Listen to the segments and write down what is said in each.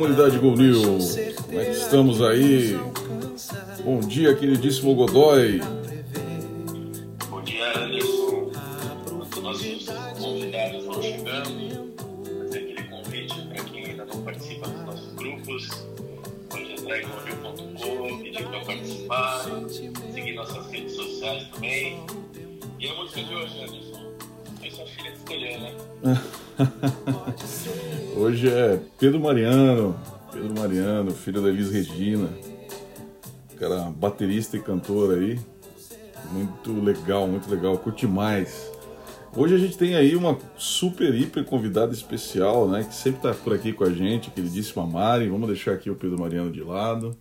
Comunidade Gol News. Como é que estamos aí? Bom dia, queridíssimo Godoy. Bom dia, Anderson. Nossos convidados vão chegando. Fazer aquele convite para quem ainda não participa dos nossos grupos. Pode entrar em golnews.com, pedir para participar, seguir nossas redes sociais também. E a música de hoje, Anderson? É sua filha escolheu, né? Hoje é Pedro Mariano, Pedro Mariano, filho da Elis Regina, cara baterista e cantor aí, muito legal, muito legal, curte mais. Hoje a gente tem aí uma super, hiper convidada especial, né, que sempre tá por aqui com a gente, queridíssima Mari, vamos deixar aqui o Pedro Mariano de lado,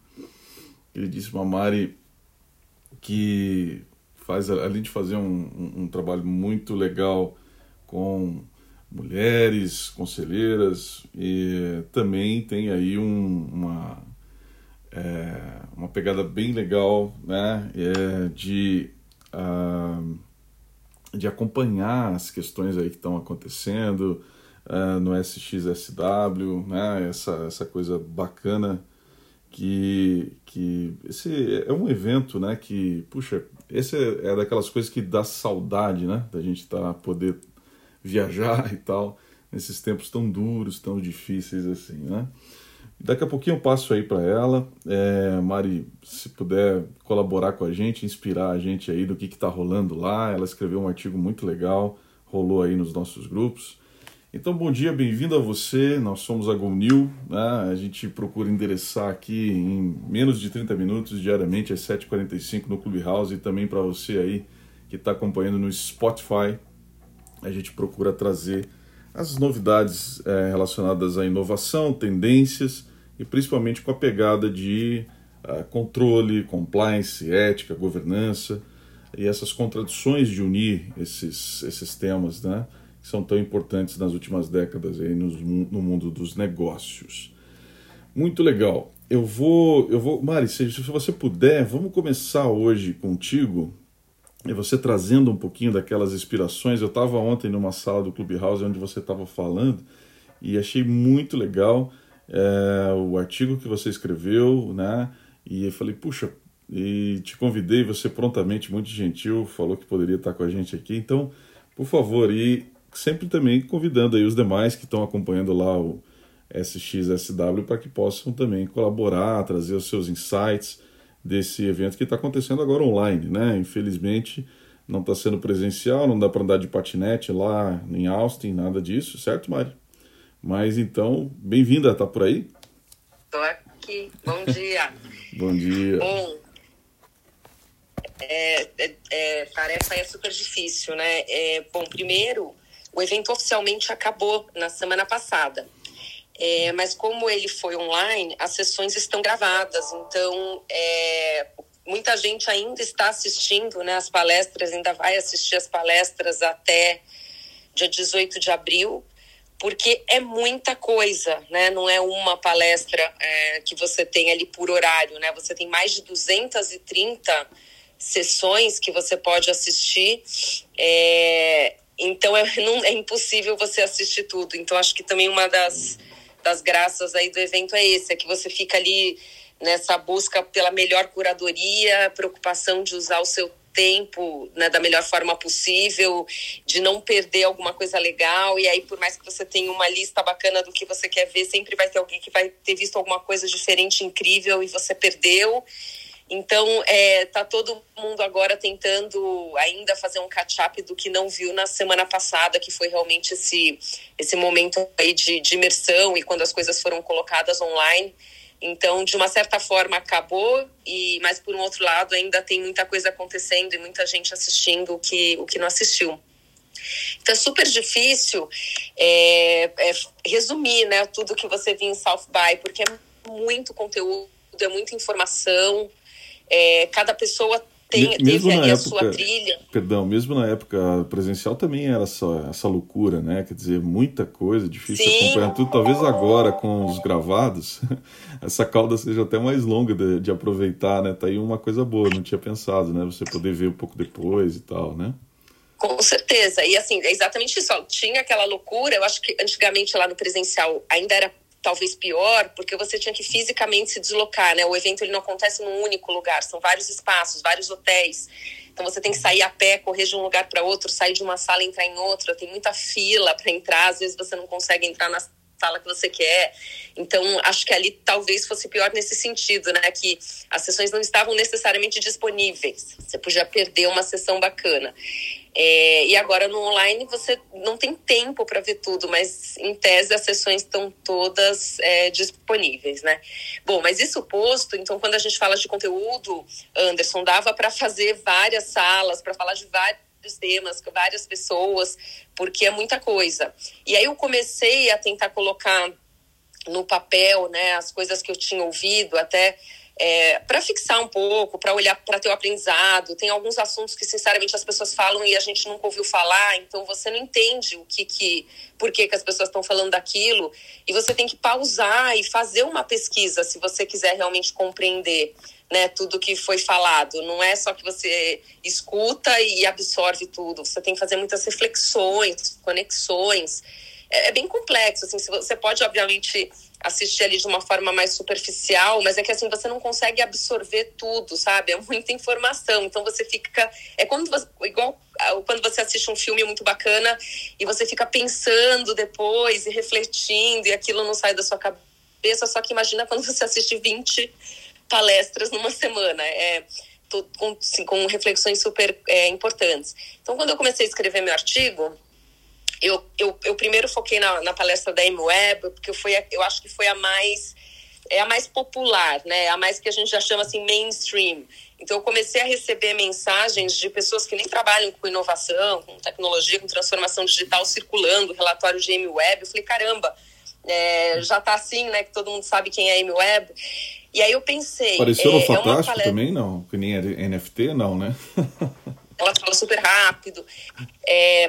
queridíssima Mari, que faz, além de fazer um, um, um trabalho muito legal com mulheres conselheiras e também tem aí um, uma é, uma pegada bem legal né? É, de uh, de acompanhar as questões aí que estão acontecendo uh, no SXSW né? Essa essa coisa bacana que que esse é um evento né? Que puxa esse é, é daquelas coisas que dá saudade né? Da gente estar tá, poder viajar e tal, nesses tempos tão duros, tão difíceis assim, né? Daqui a pouquinho eu passo aí para ela. É, Mari, se puder colaborar com a gente, inspirar a gente aí do que está rolando lá. Ela escreveu um artigo muito legal, rolou aí nos nossos grupos. Então, bom dia, bem-vindo a você. Nós somos a GoNew, né? A gente procura endereçar aqui em menos de 30 minutos, diariamente, às 7h45 no Clubhouse e também para você aí que está acompanhando no Spotify a gente procura trazer as novidades é, relacionadas à inovação, tendências e principalmente com a pegada de uh, controle, compliance, ética, governança e essas contradições de unir esses, esses temas, né, que são tão importantes nas últimas décadas aí no, no mundo dos negócios. Muito legal. Eu vou, eu vou, Mari, se, se você puder, vamos começar hoje contigo e você trazendo um pouquinho daquelas inspirações. Eu estava ontem numa sala do Clubhouse onde você estava falando e achei muito legal é, o artigo que você escreveu, né? E eu falei, puxa, e te convidei, você prontamente, muito gentil, falou que poderia estar com a gente aqui. Então, por favor, e sempre também convidando aí os demais que estão acompanhando lá o SXSW para que possam também colaborar, trazer os seus insights desse evento que está acontecendo agora online, né? Infelizmente não está sendo presencial, não dá para andar de patinete lá em Austin, nada disso, certo, Mari? Mas então, bem-vinda, tá por aí? Estou aqui. Bom dia. Bom dia. Bom, é, é, é, tarefa é super difícil, né? É, bom, primeiro, o evento oficialmente acabou na semana passada. É, mas como ele foi online, as sessões estão gravadas, então é, muita gente ainda está assistindo né, as palestras, ainda vai assistir as palestras até dia 18 de abril, porque é muita coisa, né? Não é uma palestra é, que você tem ali por horário, né? Você tem mais de 230 sessões que você pode assistir. É, então é, não, é impossível você assistir tudo. Então acho que também uma das das graças aí do evento é esse, é que você fica ali nessa busca pela melhor curadoria, preocupação de usar o seu tempo né, da melhor forma possível, de não perder alguma coisa legal. E aí, por mais que você tenha uma lista bacana do que você quer ver, sempre vai ter alguém que vai ter visto alguma coisa diferente, incrível, e você perdeu. Então, é, tá todo mundo agora tentando ainda fazer um catch-up do que não viu na semana passada, que foi realmente esse, esse momento aí de, de imersão e quando as coisas foram colocadas online. Então, de uma certa forma, acabou, e mas por um outro lado, ainda tem muita coisa acontecendo e muita gente assistindo o que, o que não assistiu. Então, é super difícil é, é, resumir né, tudo que você viu em South By, porque é muito conteúdo, é muita informação, é, cada pessoa tem, mesmo teve ali época, a sua trilha. Perdão, mesmo na época presencial também era essa, essa loucura, né? Quer dizer, muita coisa, difícil Sim. acompanhar tudo. Talvez agora com os gravados, essa cauda seja até mais longa de, de, aproveitar, né? Tá aí uma coisa boa, não tinha pensado, né? Você poder ver um pouco depois e tal, né? Com certeza. E assim, é exatamente isso. Ó, tinha aquela loucura, eu acho que antigamente lá no presencial ainda era talvez pior, porque você tinha que fisicamente se deslocar, né? O evento ele não acontece num único lugar, são vários espaços, vários hotéis. Então você tem que sair a pé, correr de um lugar para outro, sair de uma sala entrar em outra. Tem muita fila para entrar, às vezes você não consegue entrar na sala que você quer. Então, acho que ali talvez fosse pior nesse sentido, né? Que as sessões não estavam necessariamente disponíveis. Você podia perder uma sessão bacana. É, e agora no online você não tem tempo para ver tudo, mas em tese as sessões estão todas é, disponíveis, né? Bom, mas isso posto, então quando a gente fala de conteúdo, Anderson, dava para fazer várias salas, para falar de vários temas, com várias pessoas, porque é muita coisa. E aí eu comecei a tentar colocar no papel, né, as coisas que eu tinha ouvido, até é, para fixar um pouco, para olhar para ter o aprendizado. Tem alguns assuntos que, sinceramente, as pessoas falam e a gente nunca ouviu falar, então você não entende o que, que por que, que as pessoas estão falando daquilo, e você tem que pausar e fazer uma pesquisa se você quiser realmente compreender. Né, tudo que foi falado. Não é só que você escuta e absorve tudo. Você tem que fazer muitas reflexões, conexões. É, é bem complexo. Assim, você pode, obviamente, assistir ali de uma forma mais superficial, mas é que assim você não consegue absorver tudo, sabe? É muita informação, então você fica é quando você, igual quando você assiste um filme muito bacana e você fica pensando depois e refletindo e aquilo não sai da sua cabeça, só que imagina quando você assiste 20 palestras numa semana, é com, assim, com reflexões super é, importantes. Então, quando eu comecei a escrever meu artigo, eu, eu, eu primeiro foquei na, na palestra da M-Web, porque foi, eu acho que foi a mais é a mais popular, né? A mais que a gente já chama assim mainstream. Então eu comecei a receber mensagens de pessoas que nem trabalham com inovação, com tecnologia, com transformação digital, circulando relatório de M-Web. Eu falei, caramba, é, já tá assim, né? Que todo mundo sabe quem é M-Web. E aí eu pensei. Apareceu no é, Fantástico é palestra... também, não? Que nem é NFT, não, né? Ela fala super rápido. É,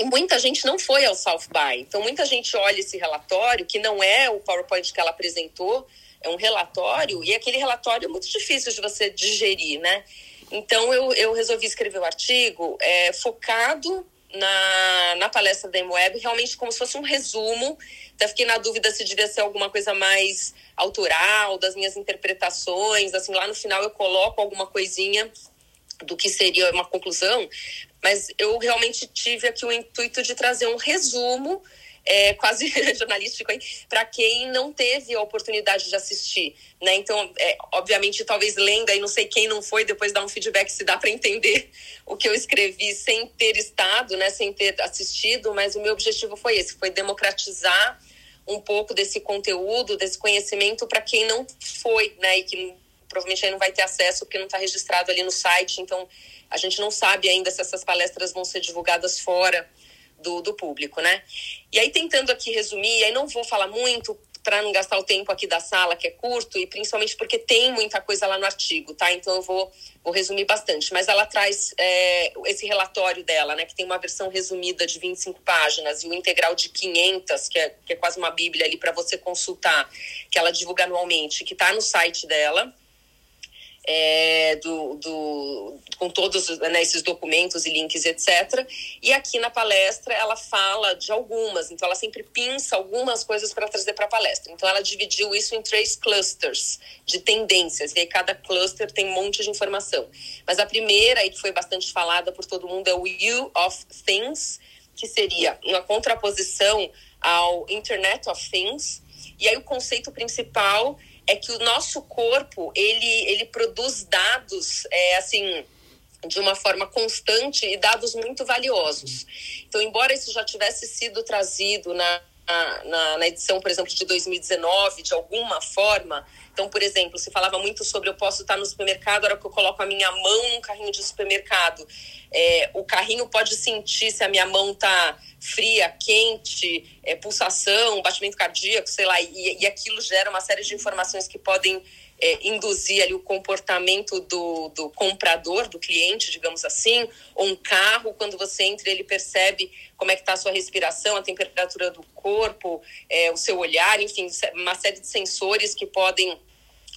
muita gente não foi ao South By. Então, muita gente olha esse relatório, que não é o PowerPoint que ela apresentou, é um relatório, e aquele relatório é muito difícil de você digerir, né? Então, eu, eu resolvi escrever o um artigo é, focado na, na palestra da M-Web, realmente como se fosse um resumo. Até fiquei na dúvida se devia ser alguma coisa mais autoral, das minhas interpretações. Assim, lá no final eu coloco alguma coisinha do que seria uma conclusão, mas eu realmente tive aqui o intuito de trazer um resumo é, quase jornalístico para quem não teve a oportunidade de assistir, né? Então, é, obviamente, talvez lendo aí, não sei quem não foi, depois dar um feedback se dá para entender o que eu escrevi sem ter estado, né? Sem ter assistido, mas o meu objetivo foi esse, foi democratizar um pouco desse conteúdo, desse conhecimento para quem não foi, né? E que provavelmente aí não vai ter acesso porque não está registrado ali no site, então a gente não sabe ainda se essas palestras vão ser divulgadas fora do, do público, né? E aí, tentando aqui resumir, aí não vou falar muito para não gastar o tempo aqui da sala, que é curto, e principalmente porque tem muita coisa lá no artigo, tá? Então eu vou, vou resumir bastante. Mas ela traz é, esse relatório dela, né? Que tem uma versão resumida de 25 páginas e o integral de 500, que é, que é quase uma bíblia ali para você consultar, que ela divulga anualmente, que está no site dela é, do, do, com todos né, esses documentos e links, etc. E aqui na palestra ela fala de algumas, então ela sempre pinça algumas coisas para trazer para a palestra. Então ela dividiu isso em três clusters de tendências, e aí cada cluster tem um monte de informação. Mas a primeira, e que foi bastante falada por todo mundo, é o You of Things, que seria uma contraposição ao Internet of Things. E aí o conceito principal é que o nosso corpo ele, ele produz dados é, assim de uma forma constante e dados muito valiosos. Então, embora isso já tivesse sido trazido na, na, na, edição, por exemplo, de 2019, de alguma forma. Então, por exemplo, se falava muito sobre eu posso estar no supermercado, a hora que eu coloco a minha mão num carrinho de supermercado. É, o carrinho pode sentir se a minha mão está fria, quente, é, pulsação, batimento cardíaco, sei lá, e, e aquilo gera uma série de informações que podem é, induzir ali o comportamento do, do comprador, do cliente, digamos assim, ou um carro, quando você entra, ele percebe como é que está a sua respiração, a temperatura do corpo, é, o seu olhar, enfim, uma série de sensores que podem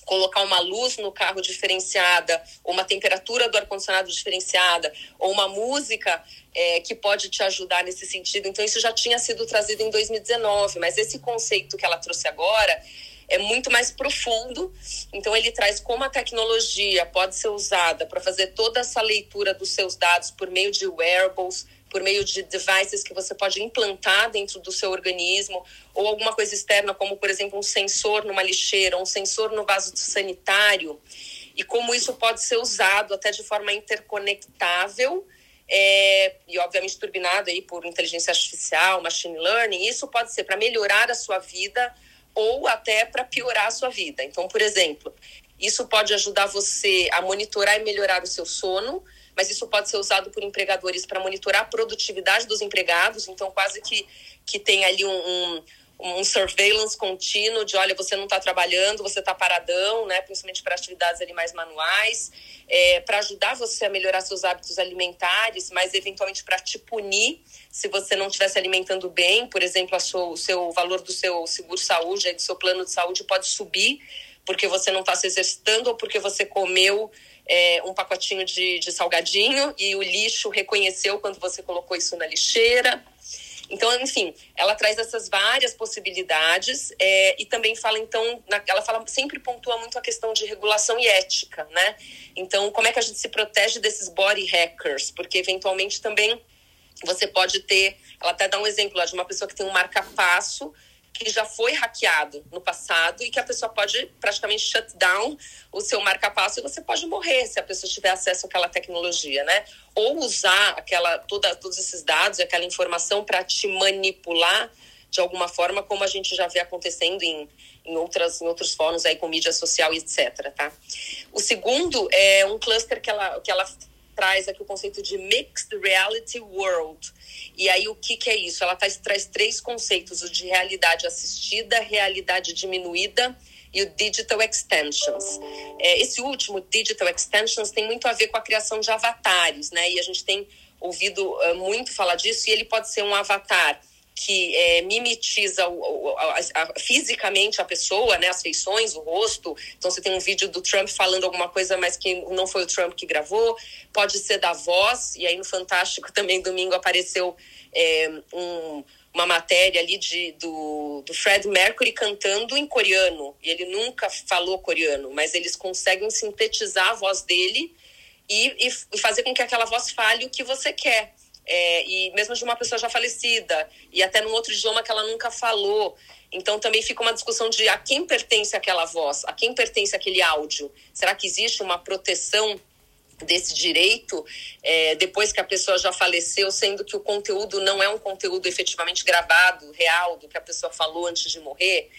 colocar uma luz no carro diferenciada, ou uma temperatura do ar-condicionado diferenciada, ou uma música é, que pode te ajudar nesse sentido. Então, isso já tinha sido trazido em 2019, mas esse conceito que ela trouxe agora é muito mais profundo. Então, ele traz como a tecnologia pode ser usada para fazer toda essa leitura dos seus dados por meio de wearables, por meio de devices que você pode implantar dentro do seu organismo, ou alguma coisa externa, como, por exemplo, um sensor numa lixeira, um sensor no vaso sanitário, e como isso pode ser usado até de forma interconectável. É, e obviamente turbinado aí por inteligência artificial, machine learning, isso pode ser para melhorar a sua vida ou até para piorar a sua vida. Então, por exemplo, isso pode ajudar você a monitorar e melhorar o seu sono, mas isso pode ser usado por empregadores para monitorar a produtividade dos empregados. Então, quase que, que tem ali um, um um surveillance contínuo de olha você não está trabalhando você está paradão né principalmente para atividades ali mais manuais é, para ajudar você a melhorar seus hábitos alimentares mas eventualmente para te punir se você não estiver se alimentando bem por exemplo sua, o seu valor do seu seguro saúde do seu plano de saúde pode subir porque você não está se exercitando ou porque você comeu é, um pacotinho de, de salgadinho e o lixo reconheceu quando você colocou isso na lixeira então, enfim, ela traz essas várias possibilidades é, e também fala, então, na, ela fala, sempre pontua muito a questão de regulação e ética, né? Então, como é que a gente se protege desses body hackers? Porque, eventualmente, também você pode ter, ela até dá um exemplo lá de uma pessoa que tem um marca-passo que já foi hackeado no passado e que a pessoa pode praticamente shut down o seu marca-passo e você pode morrer se a pessoa tiver acesso àquela tecnologia, né? Ou usar aquela toda, todos esses dados aquela informação para te manipular de alguma forma, como a gente já vê acontecendo em, em, outras, em outros fóruns aí com mídia social e etc, tá? O segundo é um cluster que ela, que ela traz aqui o conceito de Mixed Reality World. E aí, o que, que é isso? Ela traz, traz três conceitos: o de realidade assistida, realidade diminuída e o Digital Extensions. É, esse último, Digital Extensions, tem muito a ver com a criação de avatares, né? E a gente tem ouvido uh, muito falar disso, e ele pode ser um avatar que é, mimetiza o, o, a, a, fisicamente a pessoa, né, as feições, o rosto. Então você tem um vídeo do Trump falando alguma coisa, mas que não foi o Trump que gravou. Pode ser da voz. E aí no Fantástico também domingo apareceu é, um, uma matéria ali de, do, do Fred Mercury cantando em coreano. E ele nunca falou coreano, mas eles conseguem sintetizar a voz dele e, e fazer com que aquela voz fale o que você quer é, e mesmo de uma pessoa já falecida, e até num outro idioma que ela nunca falou. Então também fica uma discussão de a quem pertence aquela voz, a quem pertence aquele áudio. Será que existe uma proteção desse direito é, depois que a pessoa já faleceu, sendo que o conteúdo não é um conteúdo efetivamente gravado, real, do que a pessoa falou antes de morrer.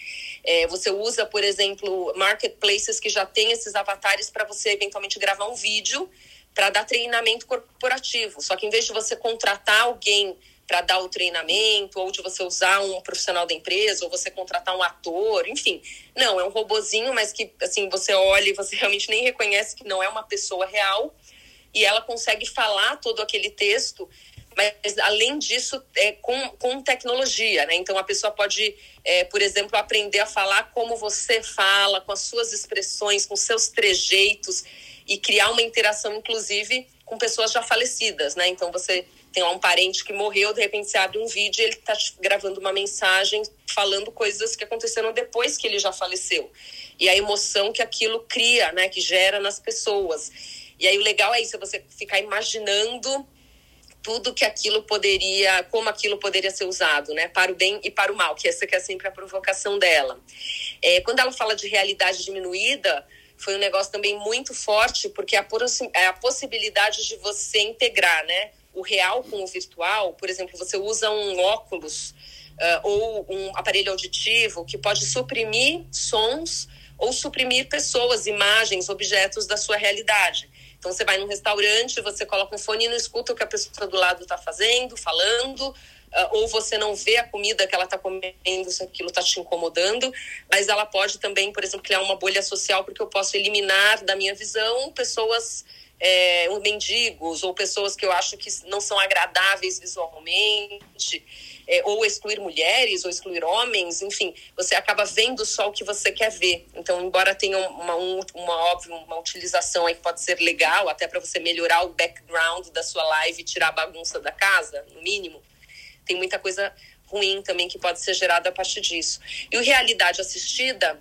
É, você usa, por exemplo, marketplaces que já tem esses avatares para você eventualmente gravar um vídeo para dar treinamento corporativo. Só que em vez de você contratar alguém para dar o treinamento, ou de você usar um profissional da empresa, ou você contratar um ator, enfim. Não, é um robozinho, mas que assim, você olha e você realmente nem reconhece que não é uma pessoa real, e ela consegue falar todo aquele texto, mas além disso, é com, com tecnologia, né? Então a pessoa pode, é, por exemplo, aprender a falar como você fala, com as suas expressões, com seus trejeitos e criar uma interação, inclusive, com pessoas já falecidas, né? Então você tem lá um parente que morreu, de repente você abre um vídeo e ele está gravando uma mensagem falando coisas que aconteceram depois que ele já faleceu. E a emoção que aquilo cria, né? Que gera nas pessoas. E aí o legal é isso, é você ficar imaginando tudo que aquilo poderia, como aquilo poderia ser usado, né, para o bem e para o mal, que essa que é sempre a provocação dela. É, quando ela fala de realidade diminuída, foi um negócio também muito forte, porque a, é a possibilidade de você integrar né, o real com o virtual, por exemplo, você usa um óculos uh, ou um aparelho auditivo que pode suprimir sons ou suprimir pessoas, imagens, objetos da sua realidade. Então você vai num restaurante, você coloca um fone e não escuta o que a pessoa do lado está fazendo, falando, ou você não vê a comida que ela está comendo, se aquilo está te incomodando, mas ela pode também, por exemplo, criar uma bolha social, porque eu posso eliminar da minha visão pessoas é, mendigos ou pessoas que eu acho que não são agradáveis visualmente. é, ou excluir mulheres, ou excluir homens, enfim, você acaba vendo só o que você quer ver. Então, embora tenha uma, um, uma óbvio, uma utilização aí que pode ser legal, até para você melhorar o background da sua live e tirar a bagunça da casa, no mínimo, tem muita coisa ruim também que pode ser gerada a partir disso. E o realidade assistida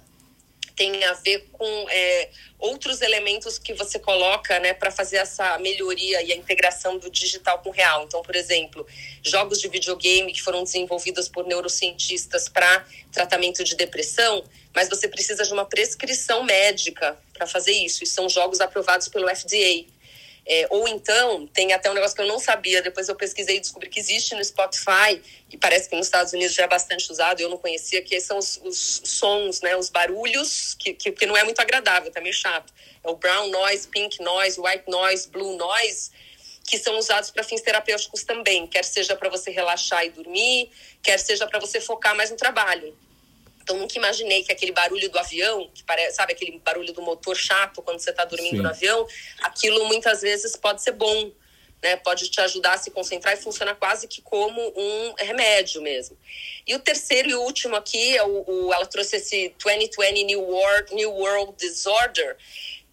tem a ver com é, outros elementos que você coloca né, para fazer essa melhoria e a integração do digital com o real. Então, por exemplo, jogos de videogame que foram desenvolvidos por neurocientistas para tratamento de depressão, mas você precisa de uma prescrição médica para fazer isso, e são jogos aprovados pelo FDA. É, ou então, tem até um negócio que eu não sabia, depois eu pesquisei e descobri que existe no Spotify, e parece que nos Estados Unidos já é bastante usado, eu não conhecia, que são os, os sons, né, os barulhos, que, que, que, não é muito agradável, tá meio chato. É o brown noise, pink noise, white noise, blue noise, que são usados para fins terapêuticos também, quer seja para você relaxar e dormir, quer seja para você focar mais no trabalho. Então, nunca imaginei que aquele barulho do avião, que parece, sabe, aquele barulho do motor chato quando você está dormindo Sim. no avião, aquilo muitas vezes pode ser bom, né? Pode te ajudar a se concentrar e funciona quase que como um remédio mesmo. E o terceiro e último aqui, é o, o ela trouxe esse 2020 New World, New World Disorder,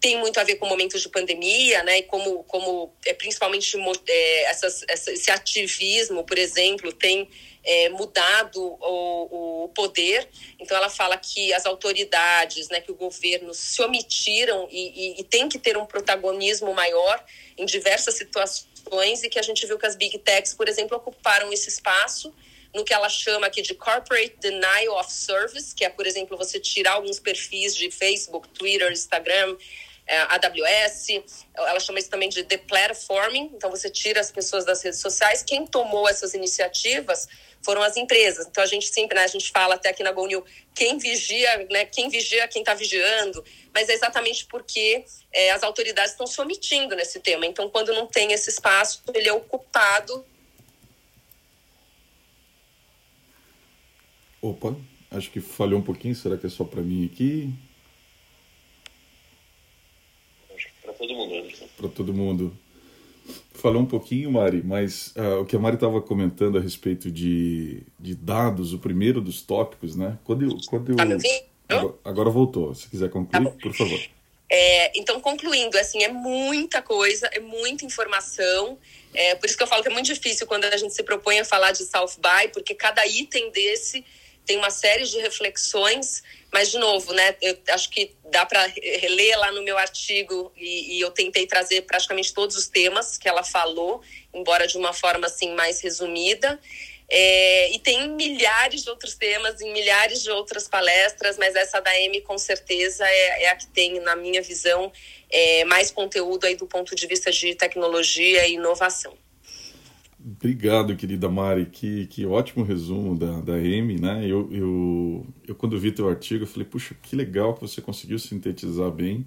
tem muito a ver com momentos de pandemia, né? E como, como é, principalmente é, essas, esse ativismo, por exemplo, tem é, mudado o, o, poder. Então, ela fala que as autoridades, né, que o governo se omitiram e, e, e tem que ter um protagonismo maior em diversas situações e que a gente viu que as big techs, por exemplo, ocuparam esse espaço no que ela chama aqui de corporate denial of service, que é, por exemplo, você tirar alguns perfis de Facebook, Twitter, Instagram, é, AWS, ela chama isso também de deplatforming, então você tira as pessoas das redes sociais. Quem tomou essas iniciativas foram as empresas. Então a gente sempre, né, a gente fala até aqui na GoNew, quem vigia, né, quem vigia quem está vigiando, mas é exatamente porque é, as autoridades estão se omitindo nesse tema. Então quando não tem esse espaço, ele é ocupado. Opa, acho que falhou um pouquinho, será que é só para mim aqui? Acho que para todo mundo, Anderson. Para todo mundo falou um pouquinho, Mari, mas uh, o que a Mari estava comentando a respeito de, de dados, o primeiro dos tópicos, né? Quando eu, quando eu... Tá me ouvindo? Agora, agora voltou. Se quiser concluir, tá por favor. É, então, concluindo, assim, é muita coisa, é muita informação. É, por isso que eu falo que é muito difícil quando a gente se propõe a falar de South by, porque cada item desse tem uma série de reflexões, mas de novo, né? Eu acho que dá para reler lá no meu artigo e, e, eu tentei trazer praticamente todos os temas que ela falou, embora de uma forma assim mais resumida. É, e tem milhares de outros temas em milhares de outras palestras, mas essa da M com certeza é, é a que tem, na minha visão, é, mais conteúdo aí do ponto de vista de tecnologia e inovação. Obrigado, querida Mari. Que, que ótimo resumo da, da M, né? Eu, eu, eu, quando vi teu artigo, eu falei, puxa, que legal que você conseguiu sintetizar bem.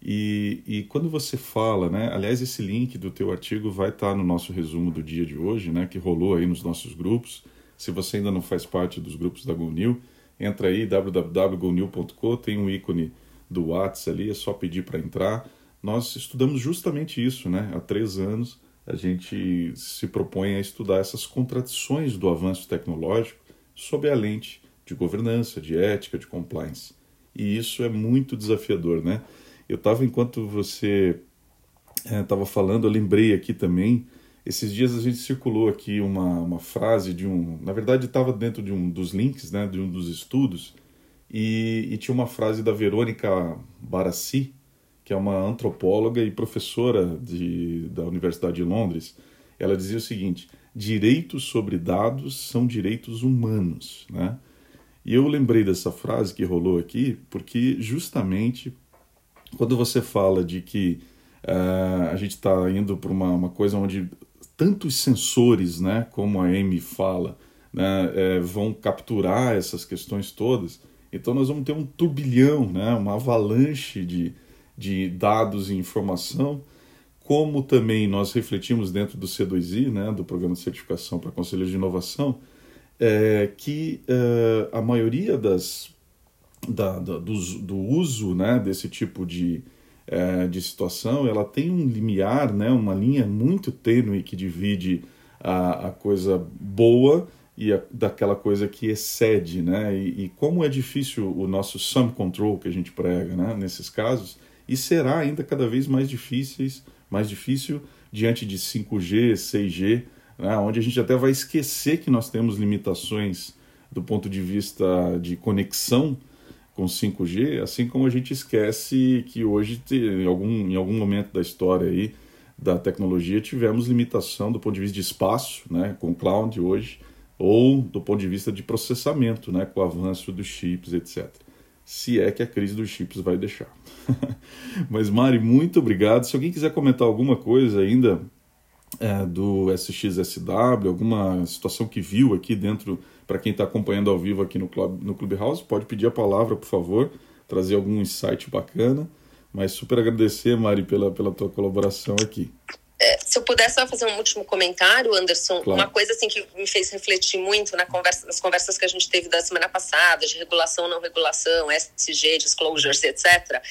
E, e quando você fala, né? Aliás, esse link do teu artigo vai estar no nosso resumo do dia de hoje, né? Que rolou aí nos nossos grupos. Se você ainda não faz parte dos grupos da GoNew, entra aí, www.gonil.com, tem um ícone do WhatsApp ali, é só pedir para entrar. Nós estudamos justamente isso, né? Há três anos a gente se propõe a estudar essas contradições do avanço tecnológico sob a lente de governança, de ética, de compliance. E isso é muito desafiador, né? Eu estava, enquanto você estava é, falando, eu lembrei aqui também, esses dias a gente circulou aqui uma, uma frase de um... Na verdade, estava dentro de um dos links, né, de um dos estudos, e, e tinha uma frase da Verônica Barassi, que é uma antropóloga e professora de, da Universidade de Londres, ela dizia o seguinte: direitos sobre dados são direitos humanos, né? E eu lembrei dessa frase que rolou aqui porque justamente quando você fala de que uh, a gente está indo para uma, uma, coisa onde tantos sensores, né, como a Amy fala, né, é, vão capturar essas questões todas, então nós vamos ter um turbilhão, né, uma avalanche de, de dados e informação, como também nós refletimos dentro do C2I, né, do Programa de Certificação para Conselheiros de Inovação, é, que é, a maioria das, da, da, do, do, uso né, desse tipo de, é, de situação, ela tem um limiar, né, uma linha muito tênue que divide a, a coisa boa e a, daquela coisa que excede, né? E, e, como é difícil o nosso sum control que a gente prega, né? Nesses casos, e será ainda cada vez mais difíceis, mais difícil diante de 5G, 6G, né? onde a gente até vai esquecer que nós temos limitações do ponto de vista de conexão com 5G, assim como a gente esquece que hoje, em algum, em algum momento da história aí, da tecnologia, tivemos limitação do ponto de vista de espaço, né, com cloud hoje, ou do ponto de vista de processamento, né, com o avanço dos chips, etc. Se é que a crise dos chips vai deixar. Mas, Mari, muito obrigado. Se alguém quiser comentar alguma coisa ainda é, do SXSW, alguma situação que viu aqui dentro para quem está acompanhando ao vivo aqui no, Club, no Clubhouse, pode pedir a palavra, por favor, trazer algum insight bacana. Mas super agradecer, Mari, pela, pela tua colaboração aqui. Se eu pudesse só fazer um último comentário, Anderson, claro. uma coisa assim que me fez refletir muito na conversa, nas conversas que a gente teve da semana passada, de regulação, não regulação, SG, disclosures, etc.,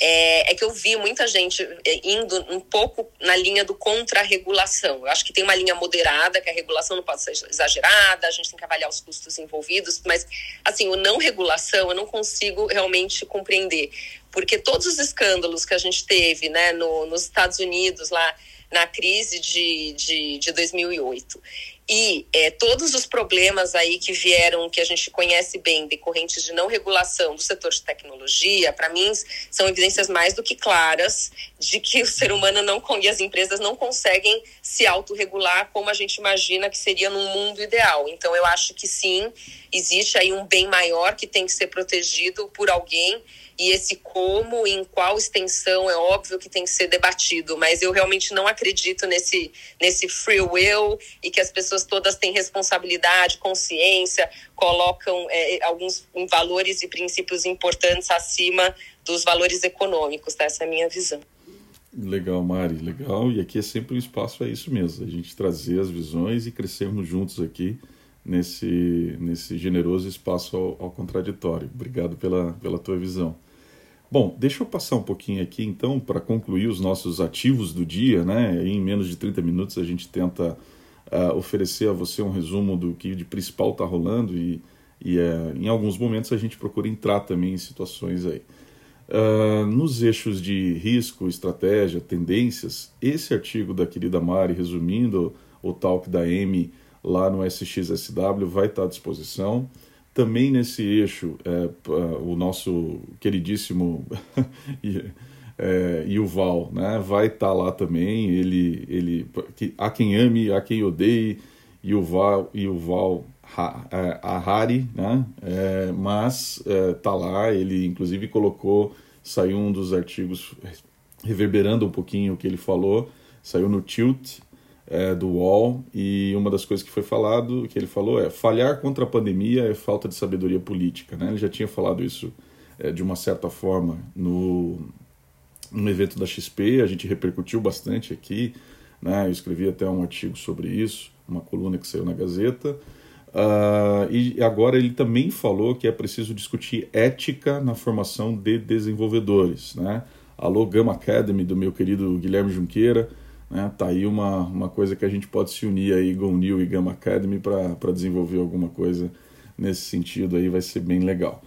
é, é, que eu vi muita gente é, indo um pouco na linha do contra-regulação. Eu acho que tem uma linha moderada, que a regulação não pode ser exagerada, a gente tem que avaliar os custos envolvidos, mas, assim, o não-regulação eu não consigo realmente compreender. Porque todos os escândalos que a gente teve né, no, nos Estados Unidos, lá na crise de, de, de 2008, e é, todos os problemas aí que vieram, que a gente conhece bem, decorrentes de não regulação do setor de tecnologia, para mim são evidências mais do que claras de que o ser humano não e as empresas não conseguem se autorregular como a gente imagina que seria num mundo ideal. Então eu acho que sim, existe aí um bem maior que tem que ser protegido por alguém e esse como, em qual extensão, é óbvio que tem que ser debatido, mas eu realmente não acredito nesse, nesse free will e que as pessoas todas têm responsabilidade, consciência, colocam é, alguns valores e princípios importantes acima dos valores econômicos, tá? essa é a minha visão. Legal, Mari, legal. E aqui é sempre um espaço, é isso mesmo, a gente trazer as visões e crescermos juntos aqui nesse, nesse generoso espaço ao, ao contraditório. Obrigado pela, pela tua visão. Bom, deixa eu passar um pouquinho aqui então para concluir os nossos ativos do dia, né? Em menos de 30 minutos a gente tenta uh, oferecer a você um resumo do que de principal está rolando e, e uh, em alguns momentos a gente procura entrar também em situações aí. Uh, nos eixos de risco, estratégia, tendências, esse artigo da querida Mari, resumindo o talk da M lá no SXSW, vai estar à disposição. Também nesse eixo, é, o nosso queridíssimo é, Yuval né, vai estar tá lá também. Ele, ele, há quem ame, há quem odeie Yuval, Yuval é, Harari, né, é, mas está é, lá. Ele, inclusive, colocou, saiu um dos artigos reverberando um pouquinho o que ele falou, saiu no Tilt, é, do UOL e uma das coisas que foi falado, que ele falou é falhar contra a pandemia é falta de sabedoria política. Né? Ele já tinha falado isso é, de uma certa forma no, no evento da XP, a gente repercutiu bastante aqui, né? eu escrevi até um artigo sobre isso, uma coluna que saiu na Gazeta. Uh, e agora ele também falou que é preciso discutir ética na formação de desenvolvedores. Né? Alô Gama Academy, do meu querido Guilherme Junqueira, né? Tá aí uma, uma coisa que a gente pode se unir aí, Go New e Gamma Academy, para desenvolver alguma coisa nesse sentido aí, vai ser bem legal.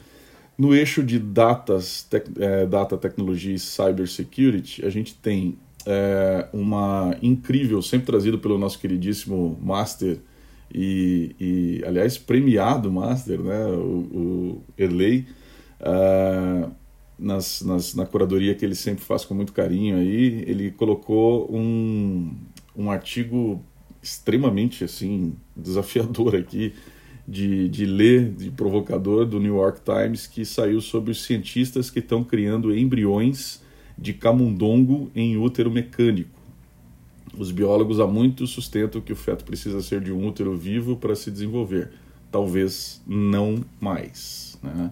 No eixo de datas, tec, é, data, tecnologia e cybersecurity, a gente tem é, uma incrível, sempre trazido pelo nosso queridíssimo Master e, e aliás, premiado Master, né, o, o uh, nas, nas, na curadoria que ele sempre faz com muito carinho aí, ele colocou um, um artigo extremamente assim desafiador aqui de, de ler, de provocador do New York Times que saiu sobre os cientistas que estão criando embriões de camundongo em útero mecânico. Os biólogos há muito sustentam que o feto precisa ser de um útero vivo para se desenvolver. Talvez não mais. Né?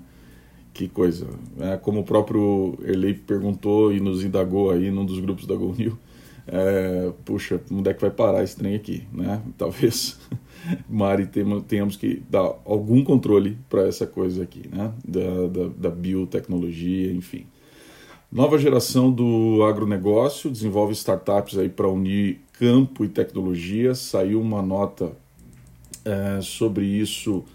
Que coisa. É, como o próprio Erlei perguntou e nos indagou aí num dos grupos da GoNew, é, puxa, onde é que vai parar esse trem aqui? Né? Talvez, Mari, tenhamos que dar algum controle para essa coisa aqui, né? da, da, da biotecnologia, enfim. Nova geração do agronegócio desenvolve startups aí para unir campo e tecnologia. Saiu uma nota é, sobre isso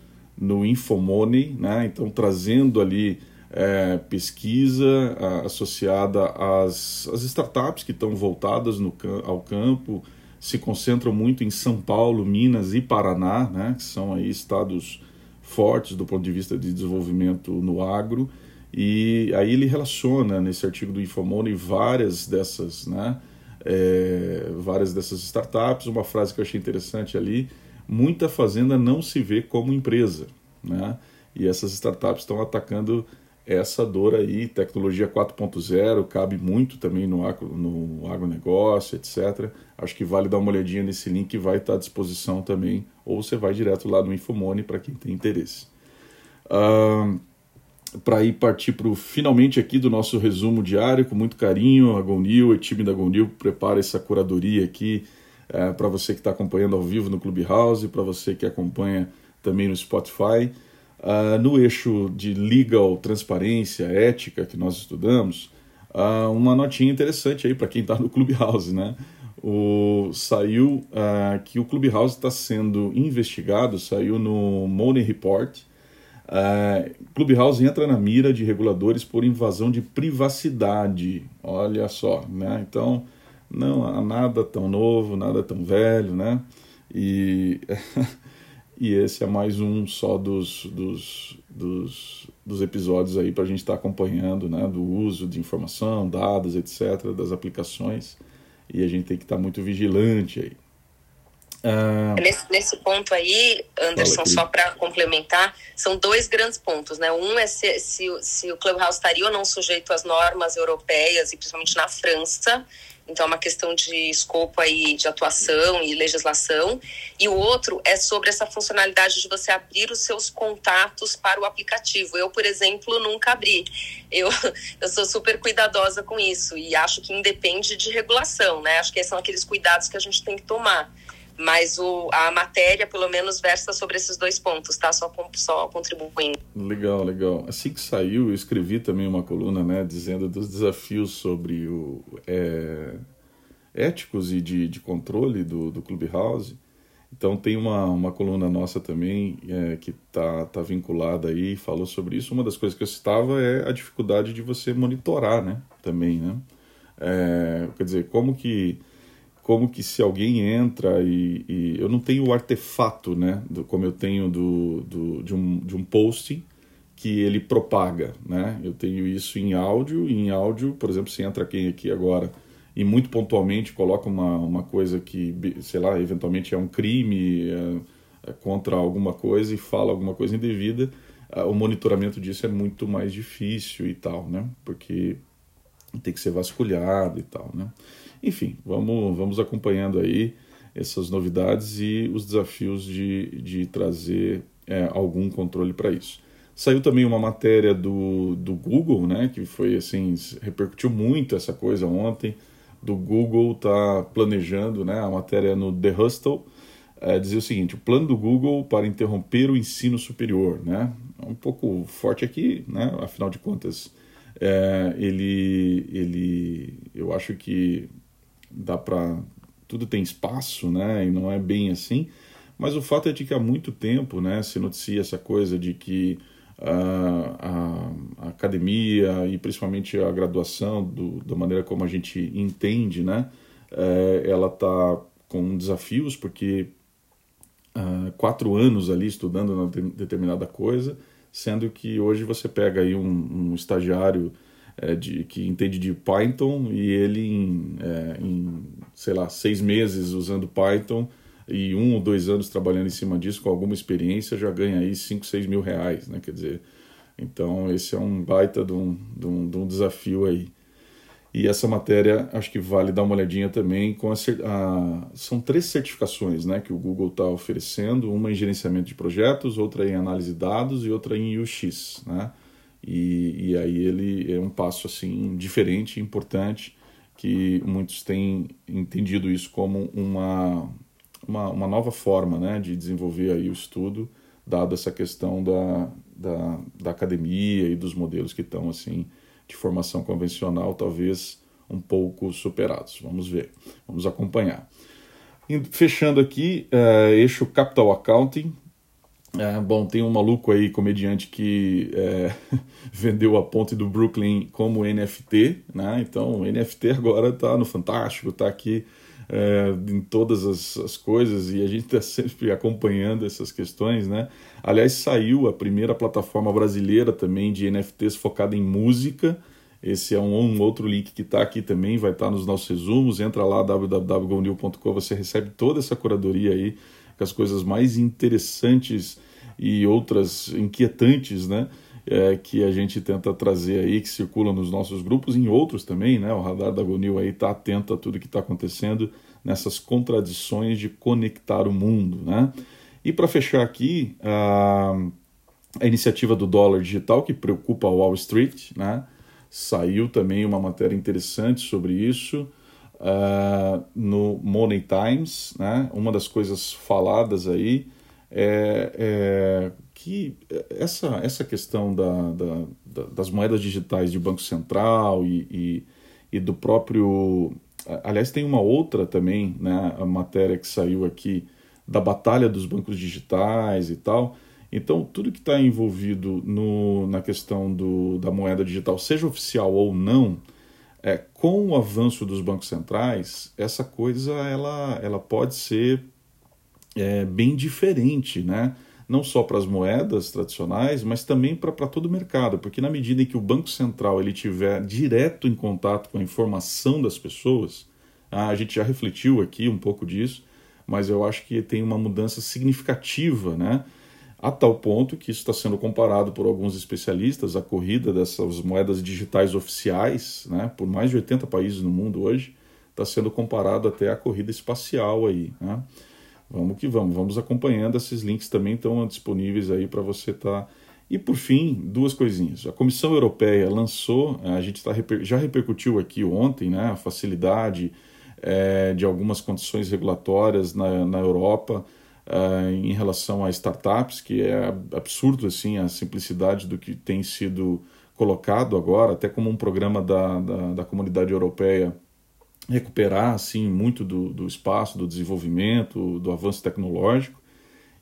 no Infomoney, né? então trazendo ali é, pesquisa a, associada às, às startups que estão voltadas no, ao campo, se concentram muito em São Paulo, Minas e Paraná, né? que são aí estados fortes do ponto de vista de desenvolvimento no agro, e aí ele relaciona nesse artigo do Infomoney várias dessas, né, é, várias dessas startups. Uma frase que eu achei interessante ali: muita fazenda não se vê como empresa, né? E essas startups estão atacando essa dor aí, tecnologia 4.0, cabe muito também no, agro, no agronegócio, etc. Acho que vale dar uma olhadinha nesse link vai estar à disposição também, ou você vai direto lá no Infomone para quem tem interesse. Uh, para ir partir para o finalmente aqui do nosso resumo diário, com muito carinho, a Gonil, o time da Gonil prepara essa curadoria aqui é, para você que está acompanhando ao vivo no Clubhouse, para você que acompanha também no Spotify. Uh, no eixo de legal, transparência, ética que nós estudamos, uh, uma notinha interessante aí para quem está no Clubhouse, né? O, saiu uh, que o Clubhouse está sendo investigado, saiu no Money Report. Clubhouse entra na mira de reguladores por invasão de privacidade. Olha só, né? Então, não há nada tão novo, nada tão velho, né? E E esse é mais um só dos, dos, dos, dos episódios aí para a gente estar tá acompanhando, né, do uso de informação, dados, etc., das aplicações. E a gente tem que estar tá muito vigilante aí. Ah, nesse, nesse ponto aí, Anderson, só para complementar, são dois grandes pontos. Né? Um é se, se, se o Clubhouse estaria ou não sujeito às normas europeias, e principalmente na França, então, é uma questão de escopo aí de atuação e legislação. E o outro é sobre essa funcionalidade de você abrir os seus contatos para o aplicativo. Eu, por exemplo, nunca abri. Eu, eu sou super cuidadosa com isso e acho que independe de regulação, né? Acho que são aqueles cuidados que a gente tem que tomar mas o, a matéria, pelo menos, versa sobre esses dois pontos, tá? Só, só contribuindo. Legal, legal. Assim que saiu, eu escrevi também uma coluna, né, dizendo dos desafios sobre o é, éticos e de, de controle do, do Clubhouse. Então tem uma, uma coluna nossa também é, que tá, tá vinculada aí, falou sobre isso. Uma das coisas que eu citava é a dificuldade de você monitorar, né, também, né? É, quer dizer, como que como que se alguém entra e, e, eu não tenho o artefato, né, do, como eu tenho do, do, de, um, de um posting que ele propaga, né? Eu tenho isso em áudio e em áudio, por exemplo, se entra quem aqui agora e muito pontualmente coloca uma, uma coisa que, sei lá, eventualmente é um crime é, é contra alguma coisa e fala alguma coisa indevida, o monitoramento disso é muito mais difícil e tal, né? Porque tem que ser vasculhado e tal, né? Enfim, vamos, vamos acompanhando aí essas novidades e os desafios de, de trazer é, algum controle para isso. Saiu também uma matéria do, do Google, né, que foi assim, repercutiu muito essa coisa ontem, do Google tá planejando, né, a matéria no The Hustle, é, dizia o seguinte, o plano do Google para interromper o ensino superior, né, é um pouco forte aqui, né, afinal de contas, é, ele, ele, eu acho que dá para tudo tem espaço, né? E não é bem assim. Mas o fato é de que há muito tempo, né, se noticia essa coisa de que a, a, a academia e principalmente a graduação, do, da maneira como a gente entende, né, é, ela está com desafios porque uh, quatro anos ali estudando uma determinada coisa, sendo que hoje você pega aí um, um estagiário é, de, que entende de Python e ele em, é, em, sei lá, seis meses usando Python e um ou dois anos trabalhando em cima disso com alguma experiência já ganha aí 5, 6 mil reais, né? Quer dizer, então esse é um baita de um, de um, de um desafio aí. E essa matéria acho que vale dar uma olhadinha também com a, a são três certificações, né, que o Google está oferecendo, uma em gerenciamento de projetos, outra em análise de dados e outra em UX, né? E, e aí ele é um passo assim diferente, importante, que muitos têm entendido isso como uma, uma, uma nova forma né, de desenvolver aí o estudo, dado essa questão da, da, da academia e dos modelos que estão assim de formação convencional, talvez um pouco superados. Vamos ver, vamos acompanhar. Fechando aqui, uh, eixo Capital Accounting. É, bom, tem um maluco aí, comediante, que é, vendeu a ponte do Brooklyn como NFT, né? Então, NFT agora está no Fantástico, está aqui é, em todas as, as, coisas e a gente está sempre acompanhando essas questões, né? Aliás, saiu a primeira plataforma brasileira também de NFTs focada em música. Esse é um, um outro link que está aqui também, vai estar tá nos nossos resumos. Entra lá, www.gonil.com, você recebe toda essa curadoria aí, com as coisas mais interessantes e outras inquietantes, né? É, que a gente tenta trazer aí, que circulam nos nossos grupos e em outros também, né? O Radar da Gonil aí está atento a tudo que está acontecendo nessas contradições de conectar o mundo, né? E para fechar aqui, a, a, iniciativa do dólar digital que preocupa a Wall Street, né? Saiu também uma matéria interessante sobre isso uh, no Money Times, né? Uma das coisas faladas aí é, é que essa, essa questão da, da, da, das moedas digitais de Banco Central e, e, e, do próprio. Aliás, tem uma outra também, né, a matéria que saiu aqui da batalha dos bancos digitais e tal. Então, tudo que está envolvido no, na questão do, da moeda digital, seja oficial ou não, é, com o avanço dos bancos centrais, essa coisa ela, ela pode ser é, bem diferente, né? não só para as moedas tradicionais, mas também para todo o mercado, porque na medida em que o Banco Central ele tiver direto em contato com a informação das pessoas, ah, a gente já refletiu aqui um pouco disso, mas eu acho que tem uma mudança significativa, né? A tal ponto que isso está sendo comparado por alguns especialistas, a corrida dessas moedas digitais oficiais, né, por mais de 80 países no mundo hoje, está sendo comparado até a corrida espacial aí, né? Vamos que vamos, vamos acompanhando. Esses links também estão disponíveis aí para você estar. Tá... E por fim, duas coisinhas. A Comissão Europeia lançou, a gente tá, já repercutiu aqui ontem, né, a facilidade é, de algumas condições regulatórias na, na Europa é, em relação a startups, que é absurdo assim a simplicidade do que tem sido colocado agora, até como um programa da, da, da comunidade europeia recuperar assim muito do, do espaço, do desenvolvimento, do avanço tecnológico.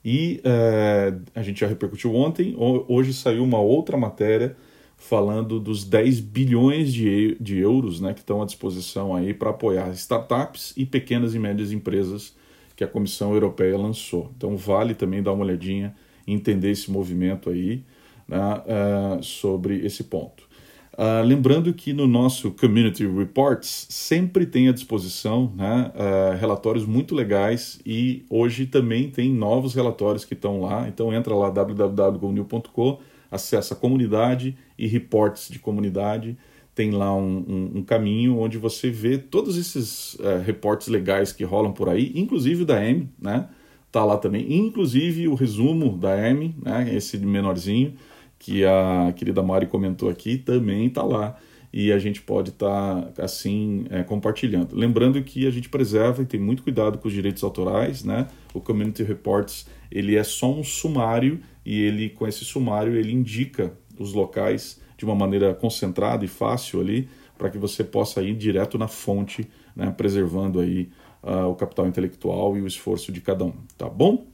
E é, a gente já repercutiu ontem, hoje saiu uma outra matéria falando dos 10 bilhões de, de euros né, que estão à disposição aí para apoiar startups e pequenas e médias empresas que a Comissão Europeia lançou. Então vale também dar uma olhadinha entender esse movimento aí né, uh, sobre esse ponto. Uh, lembrando que no nosso Community Reports sempre tem à disposição né, uh, relatórios muito legais e hoje também tem novos relatórios que estão lá. Então entra lá www.gonil.com, acessa a comunidade e reports de comunidade. Tem lá um, um, um caminho onde você vê todos esses uh, reportes legais que rolam por aí, inclusive o da M, né? Tá lá também, inclusive o resumo da M, né? Esse menorzinho que a querida Mari comentou aqui também está lá e a gente pode estar tá, assim é, compartilhando. Lembrando que a gente preserva e tem muito cuidado com os direitos autorais, né? O Community Reports ele é só um sumário e ele com esse sumário ele indica os locais de uma maneira concentrada e fácil ali para que você possa ir direto na fonte, né? Preservando aí uh, o capital intelectual e o esforço de cada um, tá bom?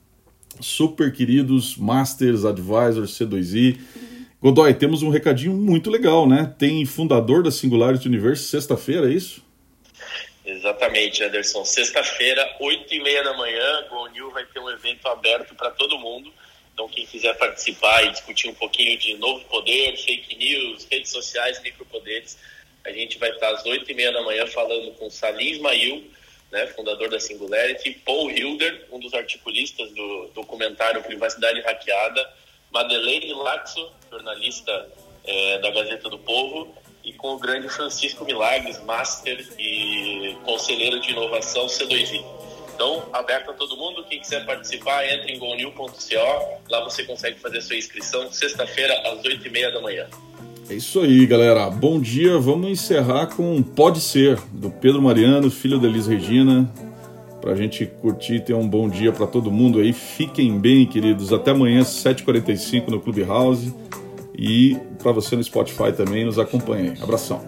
super queridos Masters Advisors C2I. Godoy, temos um recadinho muito legal, né? Tem fundador da Singularity Universe sexta-feira, é isso? Exatamente, Anderson. Sexta-feira, 8 e meia da manhã, o New vai ter um evento aberto para todo mundo. Então, quem quiser participar e discutir um pouquinho de novo poder, fake news, redes sociais, micropoderes, a gente vai estar às 8 e meia da manhã falando com Salim Ismail, né, fundador da Singularity, Paul Hilder, um dos articulistas do documentário Privacidade Hackeada, Madeleine Laxo, jornalista é, da Gazeta do Povo, e com o grande Francisco Milagres, Master e conselheiro de inovação C2I. Então, aberto a todo mundo, quem quiser participar, entre em gonil.co, lá você consegue fazer a sua inscrição, sexta-feira, às 8h30 da manhã. É isso aí, galera. Bom dia. Vamos encerrar com Pode Ser, do Pedro Mariano, filho da Elis Regina. Pra gente curtir e ter um bom dia para todo mundo aí. Fiquem bem, queridos. Até amanhã, 7h45 no Clubhouse. E para você no Spotify também, nos acompanhe. Abração.